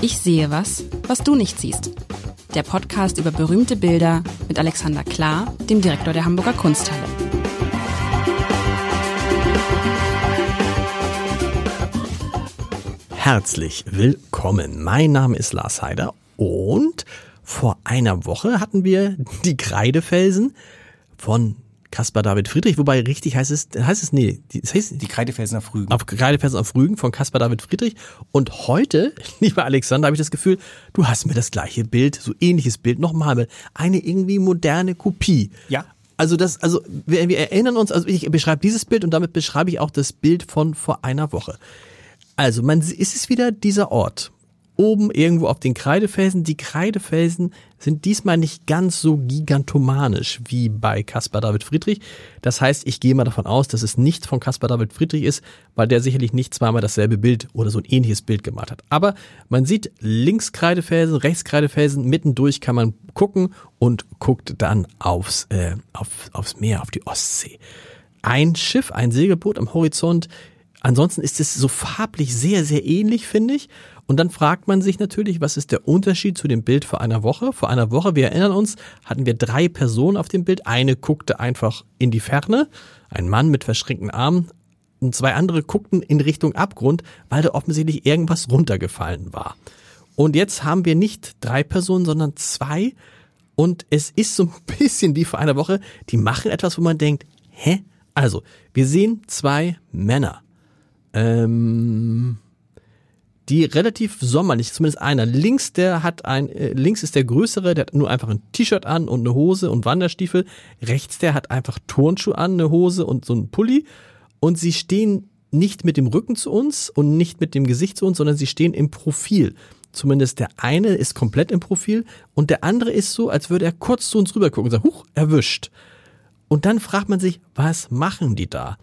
Ich sehe was, was du nicht siehst. Der Podcast über berühmte Bilder mit Alexander Klar, dem Direktor der Hamburger Kunsthalle. Herzlich willkommen. Mein Name ist Lars Heider und vor einer Woche hatten wir die Kreidefelsen von Caspar David Friedrich, wobei richtig heißt es, heißt es, nee, das heißt, die Kreidefelsen auf Rügen. Auf Kreidefelsen auf Rügen von Caspar David Friedrich. Und heute, lieber Alexander, habe ich das Gefühl, du hast mir das gleiche Bild, so ähnliches Bild nochmal, eine irgendwie moderne Kopie. Ja. Also das, also wir, wir erinnern uns, also ich beschreibe dieses Bild und damit beschreibe ich auch das Bild von vor einer Woche. Also man ist es wieder dieser Ort, oben irgendwo auf den Kreidefelsen. Die Kreidefelsen sind diesmal nicht ganz so gigantomanisch wie bei Caspar David Friedrich. Das heißt, ich gehe mal davon aus, dass es nicht von Caspar David Friedrich ist, weil der sicherlich nicht zweimal dasselbe Bild oder so ein ähnliches Bild gemalt hat. Aber man sieht links Kreidefelsen, rechts Kreidefelsen, mittendurch kann man gucken und guckt dann aufs, äh, auf, aufs Meer, auf die Ostsee. Ein Schiff, ein Segelboot am Horizont. Ansonsten ist es so farblich sehr, sehr ähnlich, finde ich. Und dann fragt man sich natürlich, was ist der Unterschied zu dem Bild vor einer Woche? Vor einer Woche, wir erinnern uns, hatten wir drei Personen auf dem Bild. Eine guckte einfach in die Ferne, ein Mann mit verschränkten Armen, und zwei andere guckten in Richtung Abgrund, weil da offensichtlich irgendwas runtergefallen war. Und jetzt haben wir nicht drei Personen, sondern zwei. Und es ist so ein bisschen wie vor einer Woche, die machen etwas, wo man denkt, hä? Also, wir sehen zwei Männer. Ähm, die relativ sommerlich, zumindest einer. Links, der hat ein, äh, links ist der größere, der hat nur einfach ein T-Shirt an und eine Hose und Wanderstiefel. Rechts, der hat einfach Turnschuhe an, eine Hose und so ein Pulli. Und sie stehen nicht mit dem Rücken zu uns und nicht mit dem Gesicht zu uns, sondern sie stehen im Profil. Zumindest der eine ist komplett im Profil und der andere ist so, als würde er kurz zu uns rüber gucken und sagen, huch, erwischt. Und dann fragt man sich, was machen die da?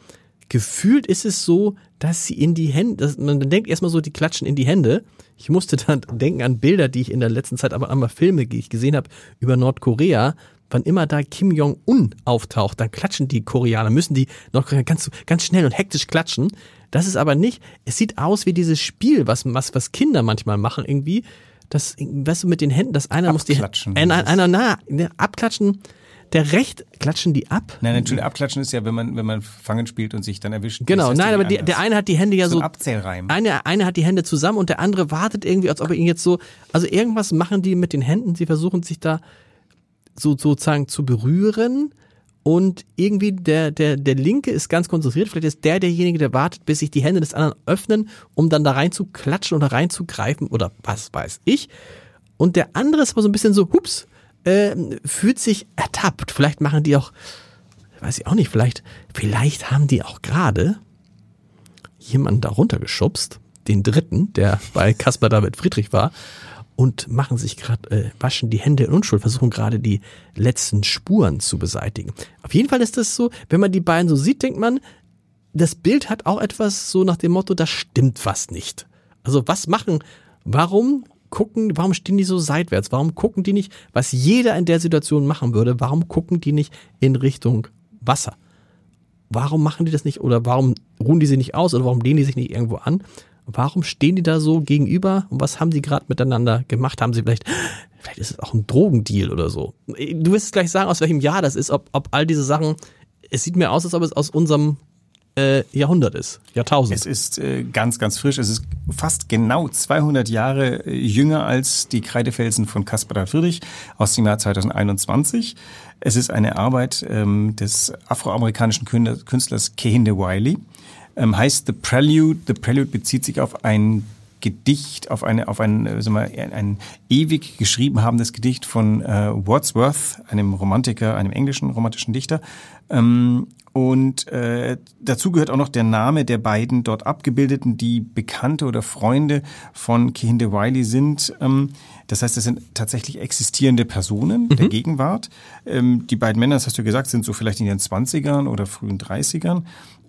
Gefühlt ist es so, dass sie in die Hände, man denkt erstmal so, die klatschen in die Hände. Ich musste dann denken an Bilder, die ich in der letzten Zeit aber einmal Filme, die ich gesehen habe über Nordkorea. Wann immer da Kim Jong-un auftaucht, dann klatschen die Koreaner, müssen die Nordkoreaner ganz, ganz schnell und hektisch klatschen. Das ist aber nicht, es sieht aus wie dieses Spiel, was, was, was Kinder manchmal machen irgendwie. Das, weißt du, mit den Händen, dass einer muss die, einer, einer, na, ne, abklatschen, der Recht, klatschen die ab? Nein, natürlich, abklatschen ist ja, wenn man, wenn man Fangen spielt und sich dann erwischt. Genau, nein, aber die, der eine hat die Hände ja so. so Abzählreim. Eine, eine hat die Hände zusammen und der andere wartet irgendwie, als ob er ihn jetzt so, also irgendwas machen die mit den Händen, sie versuchen sich da so, sozusagen zu berühren. Und irgendwie der, der, der Linke ist ganz konzentriert. Vielleicht ist der derjenige, der wartet, bis sich die Hände des anderen öffnen, um dann da rein zu klatschen oder reinzugreifen oder was weiß ich. Und der andere ist aber so ein bisschen so, hups, äh, fühlt sich ertappt. Vielleicht machen die auch, weiß ich auch nicht, vielleicht, vielleicht haben die auch gerade jemanden da runtergeschubst, den dritten, der bei Caspar David Friedrich war, und machen sich gerade, äh, waschen die Hände in Unschuld, versuchen gerade die letzten Spuren zu beseitigen. Auf jeden Fall ist das so, wenn man die beiden so sieht, denkt man, das Bild hat auch etwas so nach dem Motto, da stimmt was nicht. Also was machen, warum gucken, warum stehen die so seitwärts? Warum gucken die nicht, was jeder in der Situation machen würde, warum gucken die nicht in Richtung Wasser? Warum machen die das nicht oder warum ruhen die sich nicht aus oder warum lehnen die sich nicht irgendwo an? Warum stehen die da so gegenüber und was haben die gerade miteinander gemacht? Haben sie vielleicht, vielleicht ist es auch ein Drogendeal oder so. Du wirst gleich sagen, aus welchem Jahr das ist, ob, ob all diese Sachen, es sieht mir aus, als ob es aus unserem äh, Jahrhundert ist, Jahrtausend. Es ist äh, ganz, ganz frisch. Es ist fast genau 200 Jahre äh, jünger als die Kreidefelsen von Caspar Friedrich aus dem Jahr 2021. Es ist eine Arbeit ähm, des afroamerikanischen Künstlers Kehinde Wiley. Ähm, heißt The Prelude. The Prelude bezieht sich auf ein Gedicht, auf eine, auf ein, äh, sagen wir, ein ewig geschrieben habendes Gedicht von äh, Wordsworth, einem Romantiker, einem englischen romantischen Dichter. Ähm, und äh, dazu gehört auch noch der Name der beiden dort abgebildeten, die Bekannte oder Freunde von Kehinde Wiley sind. Ähm, das heißt, das sind tatsächlich existierende Personen mhm. der Gegenwart. Ähm, die beiden Männer, das hast du gesagt, sind so vielleicht in ihren Zwanzigern oder frühen Dreißigern.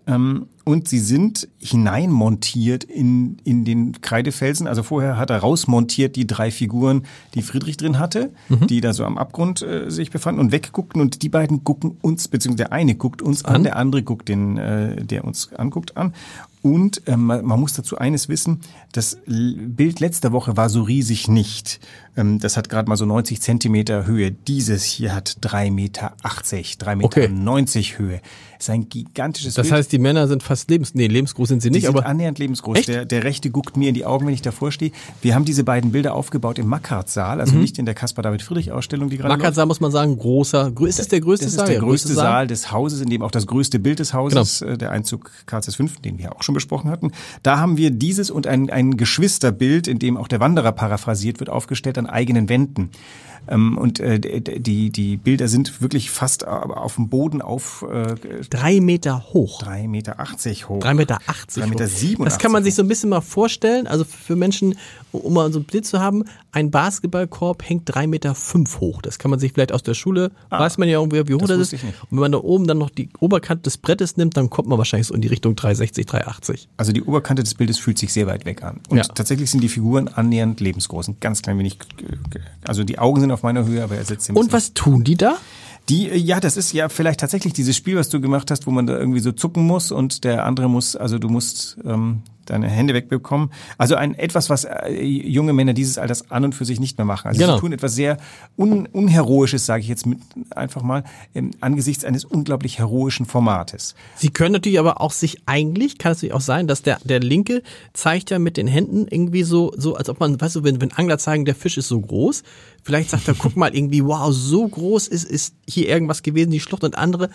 Ähm, und sie sind hineinmontiert in, in den Kreidefelsen. Also vorher hat er rausmontiert die drei Figuren, die Friedrich drin hatte, mhm. die da so am Abgrund äh, sich befanden und wegguckten. Und die beiden gucken uns, beziehungsweise der eine guckt uns an, an der andere guckt den, äh, der uns anguckt, an. Und ähm, man muss dazu eines wissen, das Bild letzter Woche war so riesig nicht. Ähm, das hat gerade mal so 90 Zentimeter Höhe. Dieses hier hat 3,80 Meter, 3,90 Meter okay. Höhe. Das ist ein gigantisches Das Bild. heißt, die Männer sind fast lebens, nee, lebensgroß sind sie Die nicht, sind aber annähernd lebensgroß. Echt? Der, der rechte guckt mir in die Augen, wenn ich davor stehe. Wir haben diese beiden Bilder aufgebaut im Mackart-Saal, also nicht in der Caspar-David-Friedrich-Ausstellung, die gerade. Mackert muss man sagen, großer, grö- ist es der größte Das ist Saal? der Ja, größte Saal des Hauses, in dem auch das größte Bild des Hauses, Genau. äh, der Einzug Karls V., den wir auch schon besprochen hatten. Da haben wir dieses und ein, ein Geschwisterbild, in dem auch der Wanderer paraphrasiert wird, aufgestellt an eigenen Wänden. Ähm, und äh, die, die Bilder sind wirklich fast äh, auf dem Boden auf äh, Drei Meter hoch. 3,80 Meter hoch. 3,80 Meter. 3,87 Meter. hoch. Das kann man sich so ein bisschen mal vorstellen. Also für Menschen, um mal so ein Bild zu haben, ein Basketballkorb hängt 3,5 Meter hoch. Das kann man sich vielleicht aus der Schule, weiß man ja irgendwie, wie hoch das das, ist. Und wenn man da oben dann noch die Oberkante des Brettes nimmt, dann kommt man wahrscheinlich so in die Richtung 360, 380. Also die Oberkante des Bildes fühlt sich sehr weit weg an. Und Ja. tatsächlich sind die Figuren annähernd lebensgroß. Ein ganz klein wenig, also die Augen sind auf meiner Höhe, aber er setzt ein Und was tun die da? Die, äh, ja, das ist ja vielleicht tatsächlich dieses Spiel, was du gemacht hast, wo man da irgendwie so zucken muss und der andere muss, also du musst ähm, deine Hände wegbekommen. Also ein etwas, was äh, junge Männer dieses Alters an und für sich nicht mehr machen. Also Genau. sie tun etwas sehr un, unheroisches, sage ich jetzt mit einfach mal, ähm, angesichts eines unglaublich heroischen Formates. Sie können natürlich aber auch sich eigentlich, kann es natürlich auch sein, dass der, der Linke zeigt ja mit den Händen irgendwie so, so, als ob man, weißt du, wenn, wenn Angler zeigen, der Fisch ist so groß, vielleicht sagt er, guck mal irgendwie, wow, so groß ist, ist hier irgendwas gewesen, die Schlucht und andere,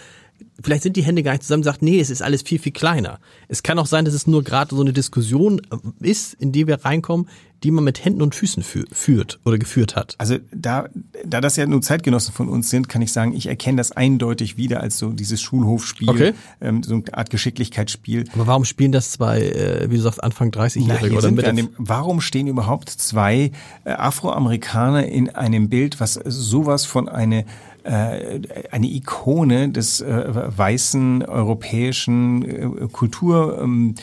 vielleicht sind die Hände gar nicht zusammen, sagt, nee, es ist alles viel, viel kleiner. Es kann auch sein, dass es nur gerade so eine Diskussion äh, ist, in die wir reinkommen, die man mit Händen und Füßen fü führt oder geführt hat. Also da, da das ja nun Zeitgenossen von uns sind, kann ich sagen, ich erkenne das eindeutig wieder als so dieses Schulhofspiel, Okay. ähm, so eine Art Geschicklichkeitsspiel. Aber warum spielen das zwei, äh, wie du sagst, Anfang Na, 30-Jährige hier oder mit dem, warum stehen überhaupt zwei äh, Afroamerikaner in einem Bild, was sowas von eine eine Ikone des äh, weißen europäischen äh, Kultur ähm,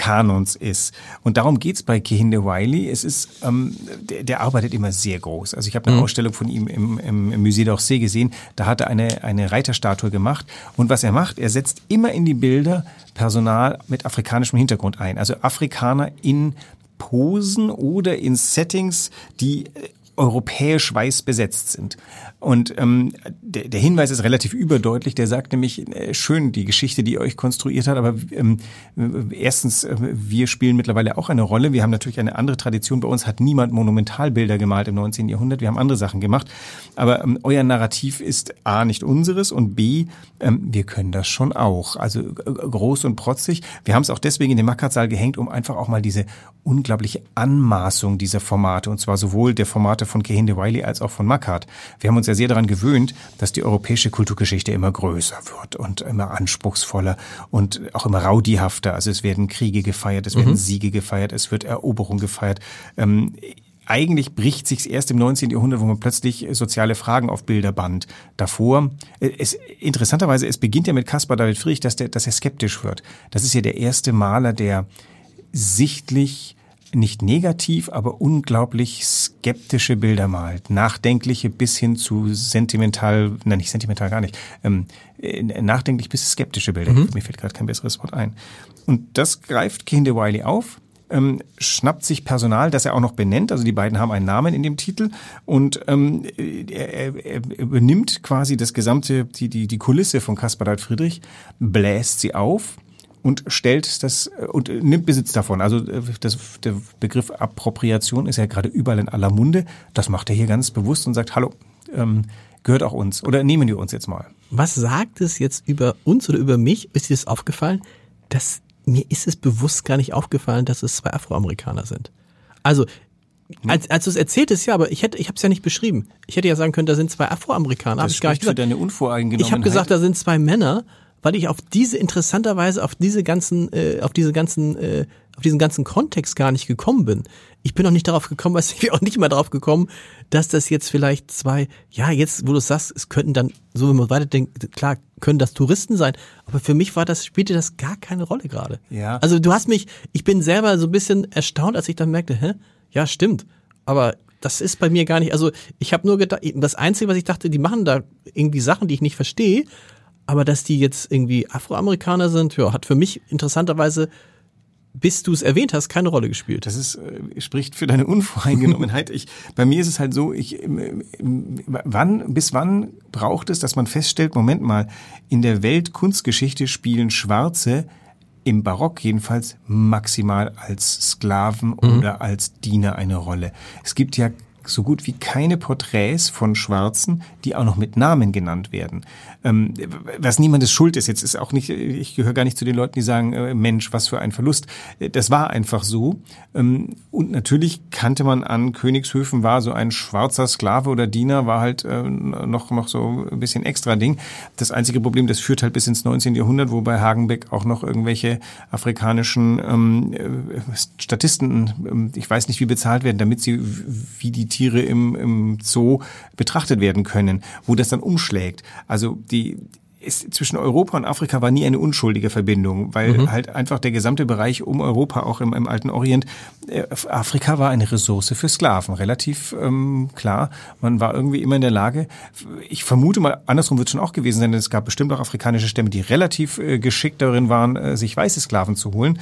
Kanons ist. Und darum geht's bei Kehinde Wiley. Es ist, ähm, der, der arbeitet immer sehr groß. Also ich habe eine Ausstellung von ihm im, im, im Musée d'Orsay gesehen. Da hat er eine, eine Reiterstatue gemacht. Und was er macht, er setzt immer in die Bilder Personal mit afrikanischem Hintergrund ein. Also Afrikaner in Posen oder in Settings, die äh, europäisch weiß besetzt sind. Und ähm, der, der Hinweis ist relativ überdeutlich. Der sagt nämlich, äh, schön die Geschichte, die ihr euch konstruiert hat, aber ähm, äh, erstens, äh, wir spielen mittlerweile auch eine Rolle. Wir haben natürlich eine andere Tradition. Bei uns hat niemand Monumentalbilder gemalt im 19. Jahrhundert. Wir haben andere Sachen gemacht. Aber ähm, euer Narrativ ist A, nicht unseres und B, ähm, wir können das schon auch. Also äh, groß und protzig. Wir haben es auch deswegen in den Mackert-Saal gehängt, um einfach auch mal diese unglaubliche Anmaßung dieser Formate, und zwar sowohl der Formate von Kehinde Wiley als auch von Mackart. Wir haben uns ja sehr daran gewöhnt, dass die europäische Kulturgeschichte immer größer wird und immer anspruchsvoller und auch immer raudihafter. Also es werden Kriege gefeiert, es werden Siege gefeiert, es wird Eroberung gefeiert. Ähm, eigentlich bricht sich's erst im 19. Jahrhundert, wo man plötzlich soziale Fragen auf Bilder band. Davor, äh, es, interessanterweise, es beginnt ja mit Caspar David Friedrich, dass, der, dass er skeptisch wird. Das ist ja der erste Maler, der sichtlich nicht negativ, aber unglaublich skeptische Bilder malt. Nachdenkliche bis hin zu sentimental, nein, nicht sentimental gar nicht, ähm, äh, nachdenklich bis skeptische Bilder. Mir fällt gerade kein besseres Wort ein. Und das greift Kehinde Wiley auf, ähm, schnappt sich Personal, das er auch noch benennt. Also die beiden haben einen Namen in dem Titel und ähm, er, er, er übernimmt quasi das gesamte, die, die, die Kulisse von Caspar David Friedrich, bläst sie auf und stellt das äh, und nimmt Besitz davon. Also äh, das, der Begriff Appropriation ist ja gerade überall in aller Munde. Das macht er hier ganz bewusst und sagt, hallo, ähm, gehört auch uns oder nehmen wir uns jetzt mal. Was sagt es jetzt über uns oder über mich? Ist dir das aufgefallen? Dass mir ist es bewusst gar nicht aufgefallen, dass es zwei Afroamerikaner sind. Also als, als du es erzähltest, ja, aber ich hätte, ich habe es ja nicht beschrieben. Ich hätte ja sagen können, da sind zwei Afroamerikaner. Hab Das ich gar nicht gesagt. deine Unvoreingenommenheit. Ich habe gesagt, da sind zwei Männer, weil ich auf diese interessanterweise auf diese ganzen, äh, auf diese ganzen, äh, auf diesen ganzen Kontext gar nicht gekommen bin. Ich bin auch nicht darauf gekommen, was ich bin auch nicht mal darauf gekommen, dass das jetzt vielleicht zwei, ja, jetzt, wo du sagst, es könnten dann, so wenn man weiterdenkt, klar, können das Touristen sein, aber für mich war das, spielte das gar keine Rolle gerade. Ja. Also du hast mich, ich bin selber so ein bisschen erstaunt, als ich dann merkte, hä, ja, stimmt, aber das ist bei mir gar nicht, also ich habe nur gedacht, das Einzige, was ich dachte, die machen da irgendwie Sachen, die ich nicht verstehe, aber dass die jetzt irgendwie Afroamerikaner sind, ja, hat für mich interessanterweise bis du es erwähnt hast, keine Rolle gespielt. Das ist, äh, spricht für deine Unvoreingenommenheit. ich, bei mir ist es halt so, ich, wann, bis wann braucht es, dass man feststellt, Moment mal, in der Weltkunstgeschichte spielen Schwarze im Barock jedenfalls maximal als Sklaven mhm. oder als Diener eine Rolle. Es gibt ja so gut wie keine Porträts von Schwarzen, die auch noch mit Namen genannt werden. Ähm, was niemandes Schuld ist. Jetzt ist auch nicht, ich gehöre gar nicht zu den Leuten, die sagen, äh, Mensch, was für ein Verlust. Das war einfach so. Ähm, und natürlich kannte man an Königshöfen war so ein schwarzer Sklave oder Diener war halt äh, noch, noch so ein bisschen extra Ding. Das einzige Problem, das führt halt bis ins 19. Jahrhundert, wobei Hagenbeck auch noch irgendwelche afrikanischen ähm, äh, Statisten, ähm, ich weiß nicht, wie bezahlt werden, damit sie wie die Tiere im, im Zoo betrachtet werden können, wo das dann umschlägt. Also die ist, zwischen Europa und Afrika war nie eine unschuldige Verbindung, weil mhm. halt einfach der gesamte Bereich um Europa, auch im, im alten Orient, äh, Afrika war eine Ressource für Sklaven, relativ ähm, klar. Man war irgendwie immer in der Lage, ich vermute mal, andersrum wird es schon auch gewesen sein, denn es gab bestimmt auch afrikanische Stämme, die relativ äh, geschickt darin waren, äh, sich weiße Sklaven zu holen.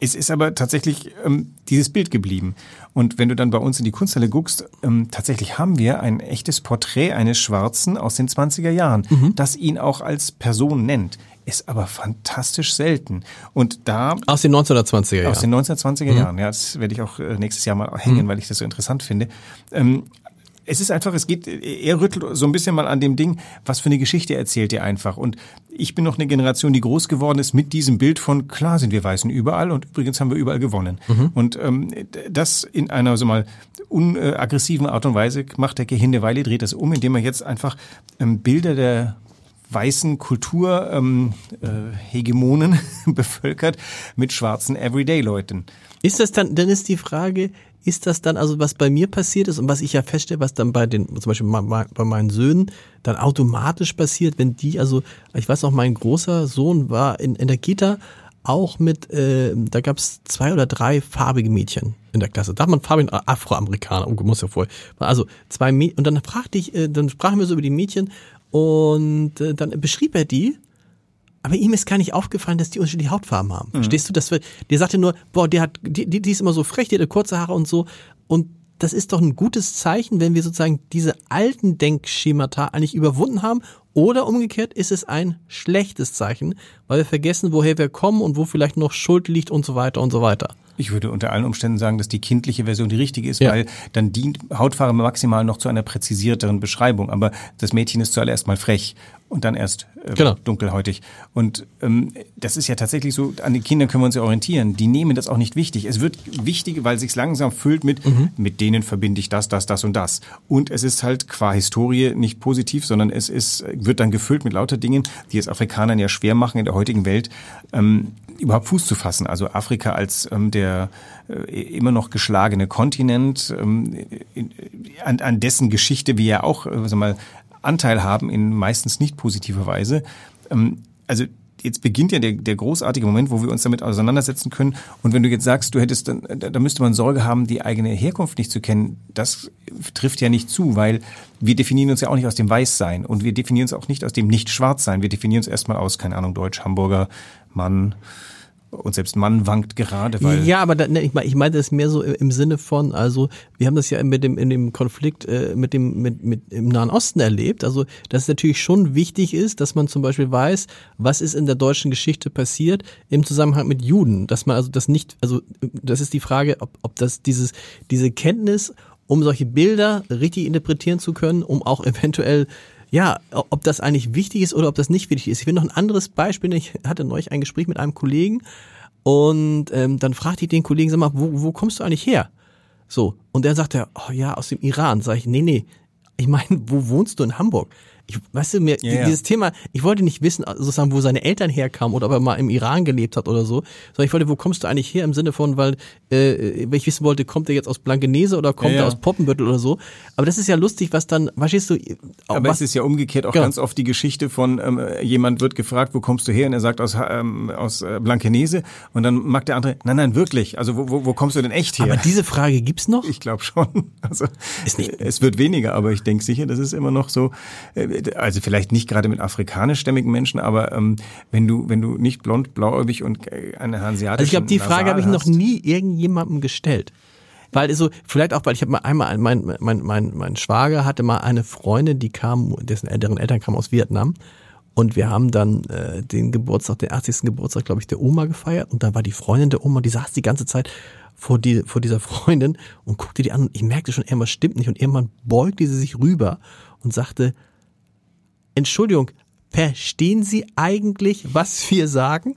Es ist aber tatsächlich ähm, dieses Bild geblieben. Und wenn du dann bei uns in die Kunsthalle guckst, ähm, tatsächlich haben wir ein echtes Porträt eines Schwarzen aus den 20er Jahren, mhm. das ihn auch als Person nennt. Ist aber fantastisch selten. Und da. Aus den 1920er Jahren. Aus den 1920er Jahren, mhm. ja. Das werde ich auch äh, nächstes Jahr mal hängen, mhm. weil ich das so interessant finde. Ähm, es ist einfach, es geht, er rüttelt so ein bisschen mal an dem Ding, was für eine Geschichte erzählt er einfach. Und ich bin noch eine Generation, die groß geworden ist mit diesem Bild von, klar sind wir Weißen überall und übrigens haben wir überall gewonnen. Mhm. Und ähm, das in einer so mal unaggressiven Art und Weise macht der Gehindeweile, dreht das um, indem er jetzt einfach ähm, Bilder der weißen Kulturhegemonen ähm, äh, bevölkert mit schwarzen Everyday-Leuten. Ist das dann, dann ist die Frage, ist das dann also, was bei mir passiert ist und was ich ja feststelle, was dann bei den, zum Beispiel bei meinen Söhnen dann automatisch passiert, wenn die, also ich weiß noch, mein großer Sohn war in, in der Kita auch mit, äh, da gab es zwei oder drei farbige Mädchen in der Klasse. Da man farbigen Afroamerikaner, oh, muss ja voll. Also zwei Mädchen, und dann fragte ich, äh, dann sprachen wir so über die Mädchen und äh, dann beschrieb er die aber ihm ist gar nicht aufgefallen, dass die unterschiedliche Hautfarben haben. Mhm. Verstehst du? Das wird, der sagte nur, boah, der hat, die, die, die ist immer so frech, die hat kurze Haare und so. Und das ist doch ein gutes Zeichen, wenn wir sozusagen diese alten Denkschemata eigentlich überwunden haben. Oder umgekehrt ist es ein schlechtes Zeichen, weil wir vergessen, woher wir kommen und wo vielleicht noch Schuld liegt und so weiter und so weiter. Ich würde unter allen Umständen sagen, dass die kindliche Version die richtige ist, ja. weil dann dient Hautfarbe maximal noch zu einer präzisierteren Beschreibung. Aber das Mädchen ist zuallererst mal frech und dann erst äh, genau. dunkelhäutig. Und ähm, das ist ja tatsächlich so, an den Kindern können wir uns ja orientieren. Die nehmen das auch nicht wichtig. Es wird wichtig, weil sich langsam füllt mit, mhm. mit denen verbinde ich das, das, das und das. Und es ist halt qua Historie nicht positiv, sondern es ist, wird dann gefüllt mit lauter Dingen, die es Afrikanern ja schwer machen in der heutigen Welt. Ähm, überhaupt Fuß zu fassen. Also Afrika als ähm, der äh, immer noch geschlagene Kontinent, ähm, in, an, an dessen Geschichte wir ja auch äh, sag mal, Anteil haben, in meistens nicht positiver Weise. Ähm, also jetzt beginnt ja der, der großartige Moment, wo wir uns damit auseinandersetzen können. Und wenn du jetzt sagst, du hättest dann, da müsste man Sorge haben, die eigene Herkunft nicht zu kennen, das trifft ja nicht zu, weil wir definieren uns ja auch nicht aus dem Weißsein und wir definieren uns auch nicht aus dem Nicht-Schwarzsein. Wir definieren uns erstmal aus, keine Ahnung, Deutsch, Hamburger, Mann, und selbst Mann wankt gerade, weil. Ja, aber da, ne, ich, meine, ich meine das mehr so im Sinne von, also wir haben das ja mit dem, in dem Konflikt äh, mit dem, mit, mit im Nahen Osten erlebt. Also, dass es natürlich schon wichtig ist, dass man zum Beispiel weiß, was ist in der deutschen Geschichte passiert im Zusammenhang mit Juden. Dass man also das nicht, also das ist die Frage, ob, ob das dieses, diese Kenntnis, um solche Bilder richtig interpretieren zu können, um auch eventuell ja, ob das eigentlich wichtig ist oder ob das nicht wichtig ist. Ich will noch ein anderes Beispiel. Ich hatte neulich ein Gespräch mit einem Kollegen und ähm, dann fragte ich den Kollegen, sag mal, wo, wo kommst du eigentlich her? So, und der sagte, oh ja, aus dem Iran. Sag ich, nee, nee, ich meine, wo wohnst du in Hamburg? Ich, weißt du, mir, ja, dieses ja. Thema, ich wollte nicht wissen, sozusagen, wo seine Eltern herkamen oder ob er mal im Iran gelebt hat oder so, sondern ich wollte, wo kommst du eigentlich her im Sinne von, weil, äh, weil ich wissen wollte, kommt er jetzt aus Blankenese oder kommt ja, er aus Poppenbüttel oder so. Aber das ist ja lustig, was dann, verstehst du? Aber was, es ist ja umgekehrt auch genau. ganz oft die Geschichte von, ähm, jemand wird gefragt, wo kommst du her? Und er sagt aus, ähm, aus äh, Blankenese. Und dann mag der andere, nein, nein, wirklich. Also wo, wo, wo kommst du denn echt her? Aber diese Frage gibt's noch? Ich glaube schon. Also, ist nicht. Es wird weniger, aber ich denke sicher, das ist immer noch so. Äh, also vielleicht nicht gerade mit afrikanischstämmigen Menschen, aber ähm, wenn du wenn du nicht blond, blauäugig und äh, eine hanseatische Also ich glaube, die Frage habe ich noch nie irgendjemandem gestellt. Weil so, vielleicht auch, weil ich habe mal einmal, mein, mein, mein, mein Schwager hatte mal eine Freundin, die kam, dessen älteren Eltern kamen aus Vietnam. Und wir haben dann äh, den Geburtstag, den 80. Geburtstag, glaube ich, der Oma gefeiert. Und da war die Freundin der Oma, die saß die ganze Zeit vor, die, vor dieser Freundin und guckte die an. Und ich merkte schon, irgendwas stimmt nicht. Und irgendwann beugte sie sich rüber und sagte, Entschuldigung, verstehen Sie eigentlich, was wir sagen?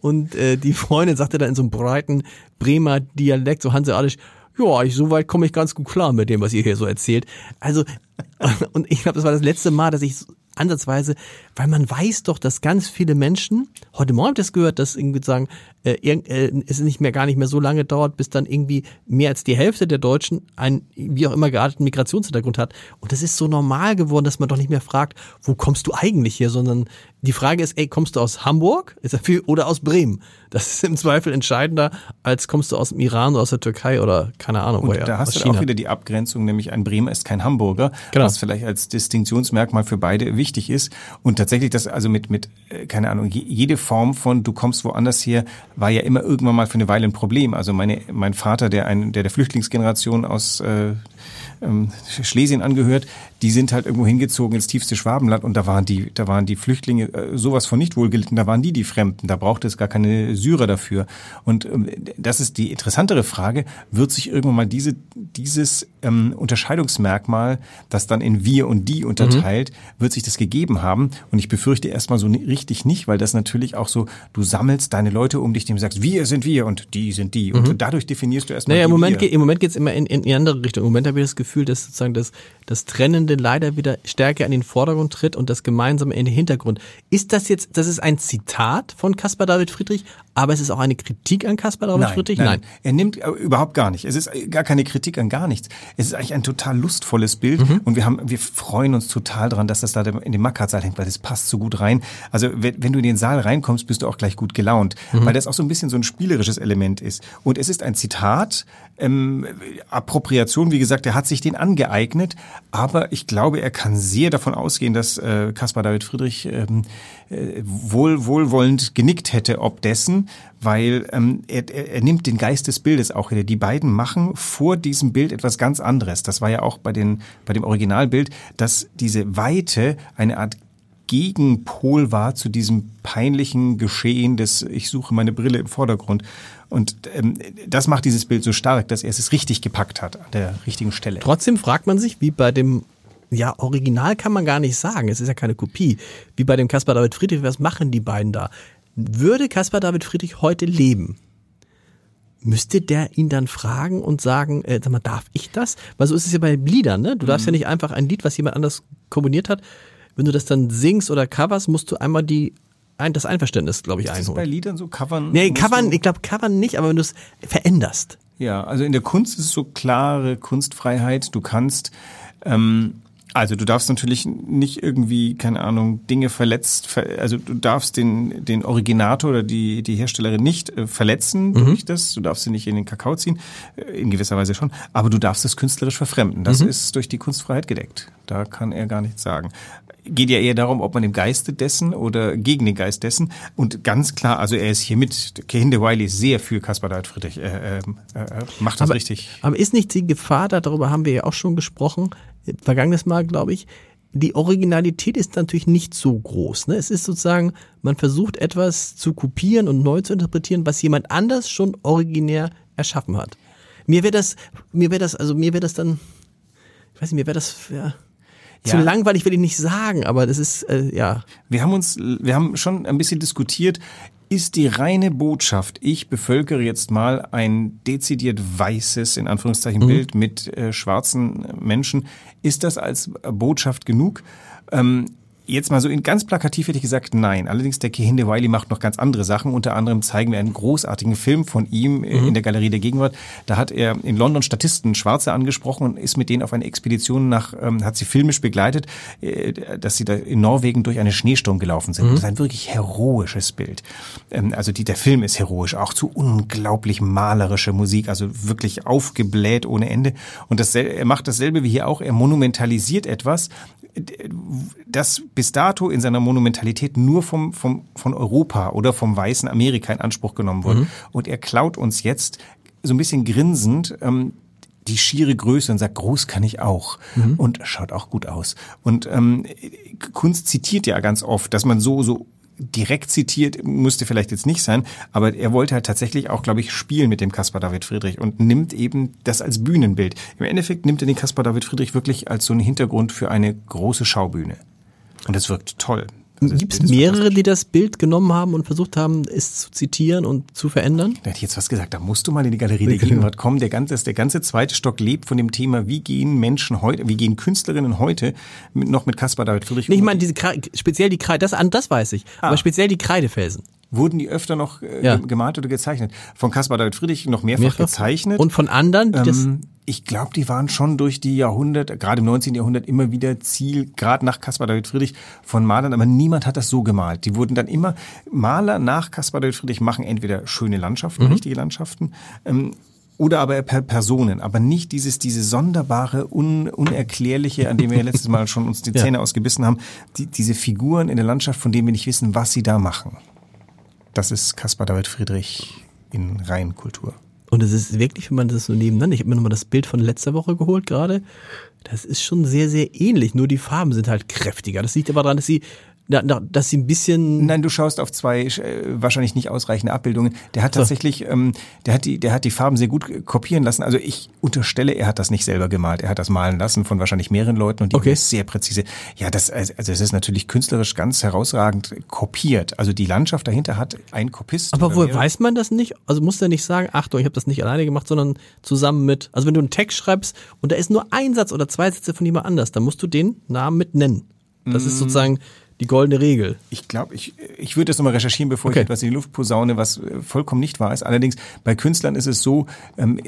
Und äh, die Freundin sagte dann in so einem breiten Bremer Dialekt, so hanseatisch, ja, ich, so weit komme ich ganz gut klar mit dem, was ihr hier so erzählt. Also, und ich glaube, das war das letzte Mal, dass ich ansatzweise, weil man weiß doch, dass ganz viele Menschen, heute Morgen habe ich das gehört, dass irgendwie sagen, äh, äh, es nicht mehr gar nicht mehr so lange dauert, bis dann irgendwie mehr als die Hälfte der Deutschen einen wie auch immer gearteten Migrationshintergrund hat. Und das ist so normal geworden, dass man doch nicht mehr fragt, wo kommst du eigentlich her, sondern die Frage ist, ey, kommst du aus Hamburg oder aus Bremen? Das ist im Zweifel entscheidender, als kommst du aus dem Iran oder aus der Türkei oder keine Ahnung Und woher. da hast du China. auch wieder die Abgrenzung, nämlich ein Bremer ist kein Hamburger, Genau. was vielleicht als Distinktionsmerkmal für beide wichtig ist. Und tatsächlich das also mit, mit äh, keine Ahnung, je- jede Form von du kommst woanders her, war ja immer irgendwann mal für eine Weile ein Problem. Also meine, mein Vater, der ein, der der Flüchtlingsgeneration aus äh, ähm, Schlesien angehört, die sind halt irgendwo hingezogen ins tiefste Schwabenland und da waren die, da waren die Flüchtlinge äh, sowas von nicht wohlgelitten, da waren die die Fremden, da brauchte es gar keine Syrer dafür. Und ähm, das ist die interessantere Frage, wird sich irgendwann mal diese, dieses ähm, Unterscheidungsmerkmal, das dann in wir und die unterteilt, wird sich das gegeben haben? Und ich befürchte erstmal so richtig nicht, weil das natürlich auch so, du sammelst deine Leute um dich, dem sagst, wir sind wir und die sind die. Und dadurch definierst du erstmal Naja, im Moment, wir. geht, im Moment geht's immer in, in die andere Richtung. Im Moment habe ich das Gefühl, dass sozusagen das, das Trennende leider wieder stärker in den Vordergrund tritt und das Gemeinsame in den Hintergrund. Ist das jetzt, das ist ein Zitat von Caspar David Friedrich, aber es ist auch eine Kritik an Caspar David Friedrich? Nein, er nimmt äh, überhaupt gar nicht. Es ist äh, gar keine Kritik an gar nichts. Es ist eigentlich ein total lustvolles Bild Mhm. und wir haben, wir freuen uns total dran, dass das da in dem Mackhartsaal hängt, weil das passt so gut rein. Also wenn, wenn du in den Saal reinkommst, bist du auch gleich gut gelaunt, Mhm. weil das auch so ein bisschen so ein spielerisches Element ist. Und es ist ein Zitat, ähm, Appropriation, wie gesagt, er hat sich den angeeignet, aber ich glaube, er kann sehr davon ausgehen, dass äh, Caspar David Friedrich ähm, äh, wohl wohlwollend genickt hätte ob dessen, weil ähm, er, er, er nimmt den Geist des Bildes auch wieder. Die beiden machen vor diesem Bild etwas ganz anderes. Das war ja auch bei den bei dem Originalbild, dass diese Weite eine Art Gegenpol war zu diesem peinlichen Geschehen des Ich suche meine Brille im Vordergrund. Und ähm, das macht dieses Bild so stark, dass er es richtig gepackt hat an der richtigen Stelle. Trotzdem fragt man sich, wie bei dem, ja, Original kann man gar nicht sagen, es ist ja keine Kopie, wie bei dem Caspar David Friedrich, was machen die beiden da? Würde Caspar David Friedrich heute leben? Müsste der ihn dann fragen und sagen, äh, sag mal, darf ich das? Weil so ist es ja bei Liedern, ne? Du darfst ja nicht einfach ein Lied, was jemand anders komponiert hat, wenn du das dann singst oder coverst, musst du einmal die, ein, das Einverständnis, glaube ich, Ist das bei einholen. Liedern so covern? Nee, covern, ich glaube, covern nicht, aber wenn du es veränderst. Ja, also in der Kunst ist es so klare Kunstfreiheit. Du kannst, ähm, also du darfst natürlich nicht irgendwie, keine Ahnung, Dinge verletzt, ver also du darfst den, den Originator oder die, die Herstellerin nicht äh, verletzen durch das. Du darfst sie nicht in den Kakao ziehen, äh, in gewisser Weise schon. Aber du darfst es künstlerisch verfremden. Das ist durch die Kunstfreiheit gedeckt. Da kann er gar nichts sagen. Geht ja eher darum, ob man im Geiste dessen oder gegen den Geist dessen. Und ganz klar, also er ist hier mit, Kehinde Wiley ist sehr für Caspar David Friedrich. Er, äh, äh, macht das aber, richtig. Aber ist nicht die Gefahr, da- darüber haben wir ja auch schon gesprochen, äh, vergangenes Mal, glaube ich, die Originalität ist natürlich nicht so groß. Ne? Es ist sozusagen, man versucht etwas zu kopieren und neu zu interpretieren, was jemand anders schon originär erschaffen hat. Mir wäre das, mir wäre das, also mir wäre das dann, ich weiß nicht, mir wäre das ja, zu Ja. langweilig, will ich nicht sagen, aber das ist, äh, ja, Wir haben uns, wir haben schon ein bisschen diskutiert, ist die reine Botschaft, ich bevölkere jetzt mal ein dezidiert weißes, in Anführungszeichen, Bild mit äh, schwarzen Menschen, ist das als Botschaft genug? Ähm, Jetzt mal so in ganz plakativ hätte ich gesagt, nein. Allerdings der Kehinde Wiley macht noch ganz andere Sachen. Unter anderem zeigen wir einen großartigen Film von ihm äh, in der Galerie der Gegenwart. Da hat er in London Statisten Schwarze angesprochen und ist mit denen auf eine Expedition nach, ähm, hat sie filmisch begleitet, äh, dass sie da in Norwegen durch einen Schneesturm gelaufen sind. Das ist ein wirklich heroisches Bild. Ähm, also die, der Film ist heroisch, auch zu unglaublich malerische Musik, also wirklich aufgebläht ohne Ende. Und das, er macht dasselbe wie hier auch. Er monumentalisiert etwas, das bis dato in seiner Monumentalität nur vom, vom, von Europa oder vom weißen Amerika in Anspruch genommen wurde. Mhm. Und er klaut uns jetzt so ein bisschen grinsend ähm, die schiere Größe und sagt, groß kann ich auch mhm. und schaut auch gut aus. Und ähm, Kunst zitiert ja ganz oft, dass man so so direkt zitiert, müsste vielleicht jetzt nicht sein, aber er wollte halt tatsächlich auch, glaube ich, spielen mit dem Caspar David Friedrich und nimmt eben das als Bühnenbild. Im Endeffekt nimmt er den Caspar David Friedrich wirklich als so einen Hintergrund für eine große Schaubühne. Und das wirkt toll. Also Gibt es mehrere, die das Bild genommen haben und versucht haben, es zu zitieren und zu verändern? Da hätte ich jetzt was gesagt. Da musst du mal in die Galerie der Gegenwart kommen. Der ganze, der ganze zweite Stock lebt von dem Thema, wie gehen Menschen heute, wie gehen Künstlerinnen heute mit, noch mit Caspar David Friedrich nee, Ich meine, diese speziell die Kreide, das, das weiß ich. Ah. Aber speziell die Kreidefelsen wurden die öfter noch äh, ja. gemalt oder gezeichnet. Von Caspar David Friedrich noch mehrfach, mehrfach, gezeichnet. Und von anderen? Ähm, ich glaube, die waren schon durch die Jahrhunderte, gerade im 19. Jahrhundert, immer wieder Ziel, gerade nach Caspar David Friedrich von Malern, aber niemand hat das so gemalt. Die wurden dann immer, Maler nach Caspar David Friedrich machen entweder schöne Landschaften, mhm. richtige Landschaften, ähm, oder aber per Personen, aber nicht dieses, diese sonderbare, un, unerklärliche, an dem wir ja letztes Mal schon uns die Zähne ja. ausgebissen haben, die, diese Figuren in der Landschaft, von denen wir nicht wissen, was sie da machen. Das ist Caspar David Friedrich in Reihenkultur. Und es ist wirklich, wenn man das so nebeneinander, ich habe mir nochmal das Bild von letzter Woche geholt gerade, das ist schon sehr, sehr ähnlich, nur die Farben sind halt kräftiger. Das liegt aber daran, dass sie na, na, dass sie ein bisschen. Nein, du schaust auf zwei äh, wahrscheinlich nicht ausreichende Abbildungen. Der hat tatsächlich, ähm, der hat die, der hat die Farben sehr gut kopieren lassen. Also ich unterstelle, er hat das nicht selber gemalt. Er hat das malen lassen von wahrscheinlich mehreren Leuten und die okay. ist sehr präzise. Ja, das, also es ist natürlich künstlerisch ganz herausragend kopiert. Also die Landschaft dahinter hat ein Kopist. Aber woher weiß man das nicht? Also muss der nicht sagen, Achtung, ich habe das nicht alleine gemacht, sondern zusammen mit. Also wenn du einen Text schreibst und da ist nur ein Satz oder zwei Sätze von jemand anders, dann musst du den Namen mit nennen. Das ist mm. sozusagen die goldene Regel. Ich glaube, ich, ich würde das nochmal recherchieren, bevor okay. ich etwas in die Luft posaune, was äh, vollkommen nicht wahr ist. Allerdings bei Künstlern ist es so, ähm,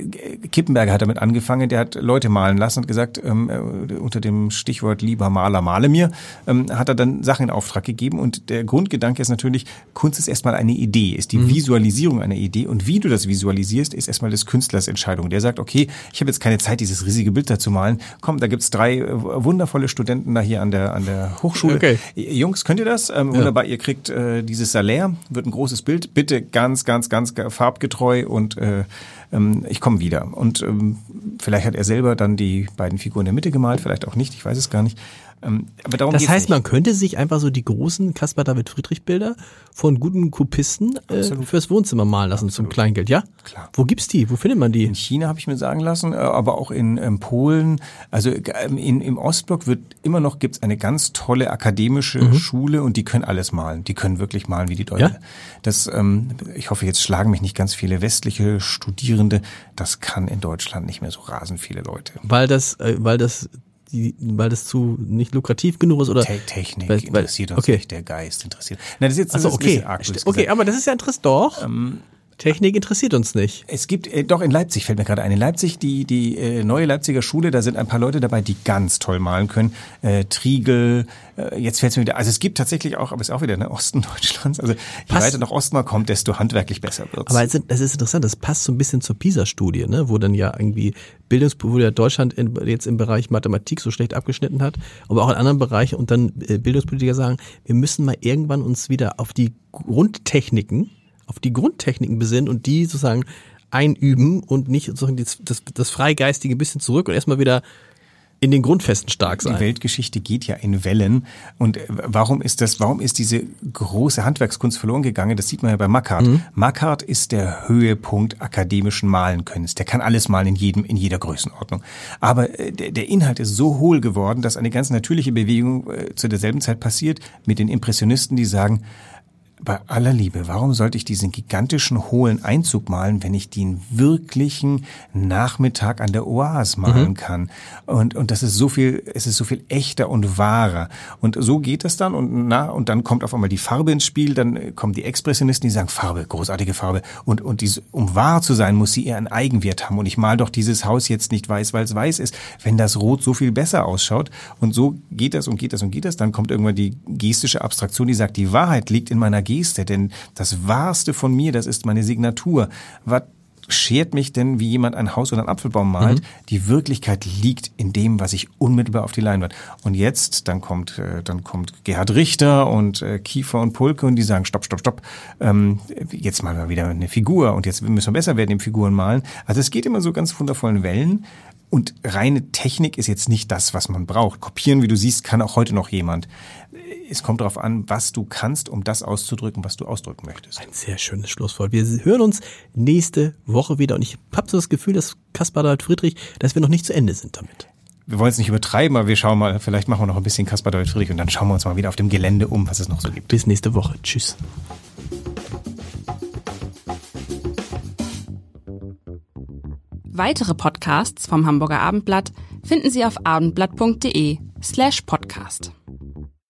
Kippenberger hat damit angefangen, der hat Leute malen lassen und gesagt, ähm, äh, unter dem Stichwort lieber Maler, male mir, ähm, hat er dann Sachen in Auftrag gegeben und der Grundgedanke ist natürlich, Kunst ist erstmal eine Idee, ist die mhm. Visualisierung einer Idee und wie du das visualisierst, ist erstmal des Künstlers Entscheidung. Der sagt, okay, ich habe jetzt keine Zeit, dieses riesige Bild da zu malen. Komm, da gibt's drei äh, wundervolle Studenten da hier an der, an der Hochschule. Okay Jungs, könnt ihr das? Ähm, wunderbar, ihr kriegt äh, dieses Salär, wird ein großes Bild. Bitte ganz, ganz, ganz farbgetreu und äh, ähm, ich komme wieder. Und ähm, vielleicht hat er selber dann die beiden Figuren in der Mitte gemalt, vielleicht auch nicht, ich weiß es gar nicht. Ähm, aber darum das heißt, nicht. man könnte sich einfach so die großen Caspar David Friedrich Bilder von guten Kopisten äh, fürs Wohnzimmer malen lassen Absolut. zum Kleingeld, ja? Klar. Wo gibt's die? Wo findet man die? In China habe ich mir sagen lassen, äh, aber auch in ähm, Polen. Also ähm, in, im Ostblock wird immer noch gibt's eine ganz tolle akademische mhm. Schule und die können alles malen. Die können wirklich malen wie die Deutschen. Ja? Das, ähm, ich hoffe, jetzt schlagen mich nicht ganz viele westliche Studierende. Das kann in Deutschland nicht mehr so rasend viele Leute. Weil das, äh, weil das die, weil das zu nicht lukrativ genug ist oder Te Technik weil, interessiert uns okay. nicht, der Geist interessiert. Nein, das ist jetzt also, okay. okay, aber das ist ja interessant doch. Ähm, Technik interessiert uns nicht. Es gibt, äh, doch in Leipzig fällt mir gerade ein. In Leipzig, die, die äh, neue Leipziger Schule, da sind ein paar Leute dabei, die ganz toll malen können. Äh, Triegel, äh, jetzt fällt es mir wieder, also es gibt tatsächlich auch, aber es ist auch wieder in der Osten Deutschlands. Also je weiter nach Osten man kommt, desto handwerklich besser wird's. Aber es ist interessant, das passt so ein bisschen zur PISA-Studie, ne? wo dann ja irgendwie Bildungs, wo ja Deutschland in, jetzt im Bereich Mathematik so schlecht abgeschnitten hat, aber auch in anderen Bereichen und dann äh, Bildungspolitiker sagen, wir müssen mal irgendwann uns wieder auf die Grundtechniken auf die Grundtechniken besinnen und die sozusagen einüben und nicht sozusagen das, das, das Freigeistige ein bisschen zurück und erstmal wieder in den Grundfesten stark sein. Die Weltgeschichte geht ja in Wellen. Und äh, warum ist das, warum ist diese große Handwerkskunst verloren gegangen? Das sieht man ja bei Mackart. Mhm. Mackart ist der Höhepunkt akademischen Malenkönnens. Der kann alles malen in jedem, in jeder Größenordnung. Aber äh, der, der Inhalt ist so hohl geworden, dass eine ganz natürliche Bewegung äh, zu derselben Zeit passiert mit den Impressionisten, die sagen, bei aller Liebe, warum sollte ich diesen gigantischen hohlen Einzug malen, wenn ich den wirklichen Nachmittag an der Oase malen mhm. kann? Und, und das ist so viel, es ist so viel echter und wahrer. Und so geht das dann und na, und dann kommt auf einmal die Farbe ins Spiel, dann kommen die Expressionisten, die sagen, Farbe, großartige Farbe. Und, und diese, um wahr zu sein, muss sie einen Eigenwert haben. Und ich mal doch dieses Haus jetzt nicht weiß, weil es weiß ist, wenn das Rot so viel besser ausschaut. Und so geht das und geht das und geht das. Dann kommt irgendwann die gestische Abstraktion, die sagt, die Wahrheit liegt in meiner Geste, denn das Wahrste von mir, das ist meine Signatur. Was schert mich denn, wie jemand ein Haus oder einen Apfelbaum malt? Mhm. Die Wirklichkeit liegt in dem, was ich unmittelbar auf die Leinwand. Und jetzt, dann kommt, äh, dann kommt Gerhard Richter und äh, Kiefer und Pulke und die sagen, stopp, stopp, stopp, ähm, jetzt malen wir wieder eine Figur und jetzt müssen wir besser werden im Figuren malen. Also es geht immer so ganz wundervollen Wellen. Und reine Technik ist jetzt nicht das, was man braucht. Kopieren, wie du siehst, kann auch heute noch jemand. Es kommt darauf an, was du kannst, um das auszudrücken, was du ausdrücken möchtest. Ein sehr schönes Schlusswort. Wir hören uns nächste Woche wieder und ich habe so das Gefühl, dass Kaspar David Friedrich, dass wir noch nicht zu Ende sind damit. Wir wollen es nicht übertreiben, aber wir schauen mal, vielleicht machen wir noch ein bisschen Kaspar David Friedrich und dann schauen wir uns mal wieder auf dem Gelände um, was es noch so gibt. Bis nächste Woche. Tschüss. Weitere Podcasts vom Hamburger Abendblatt finden Sie auf abendblatt.de slash podcast.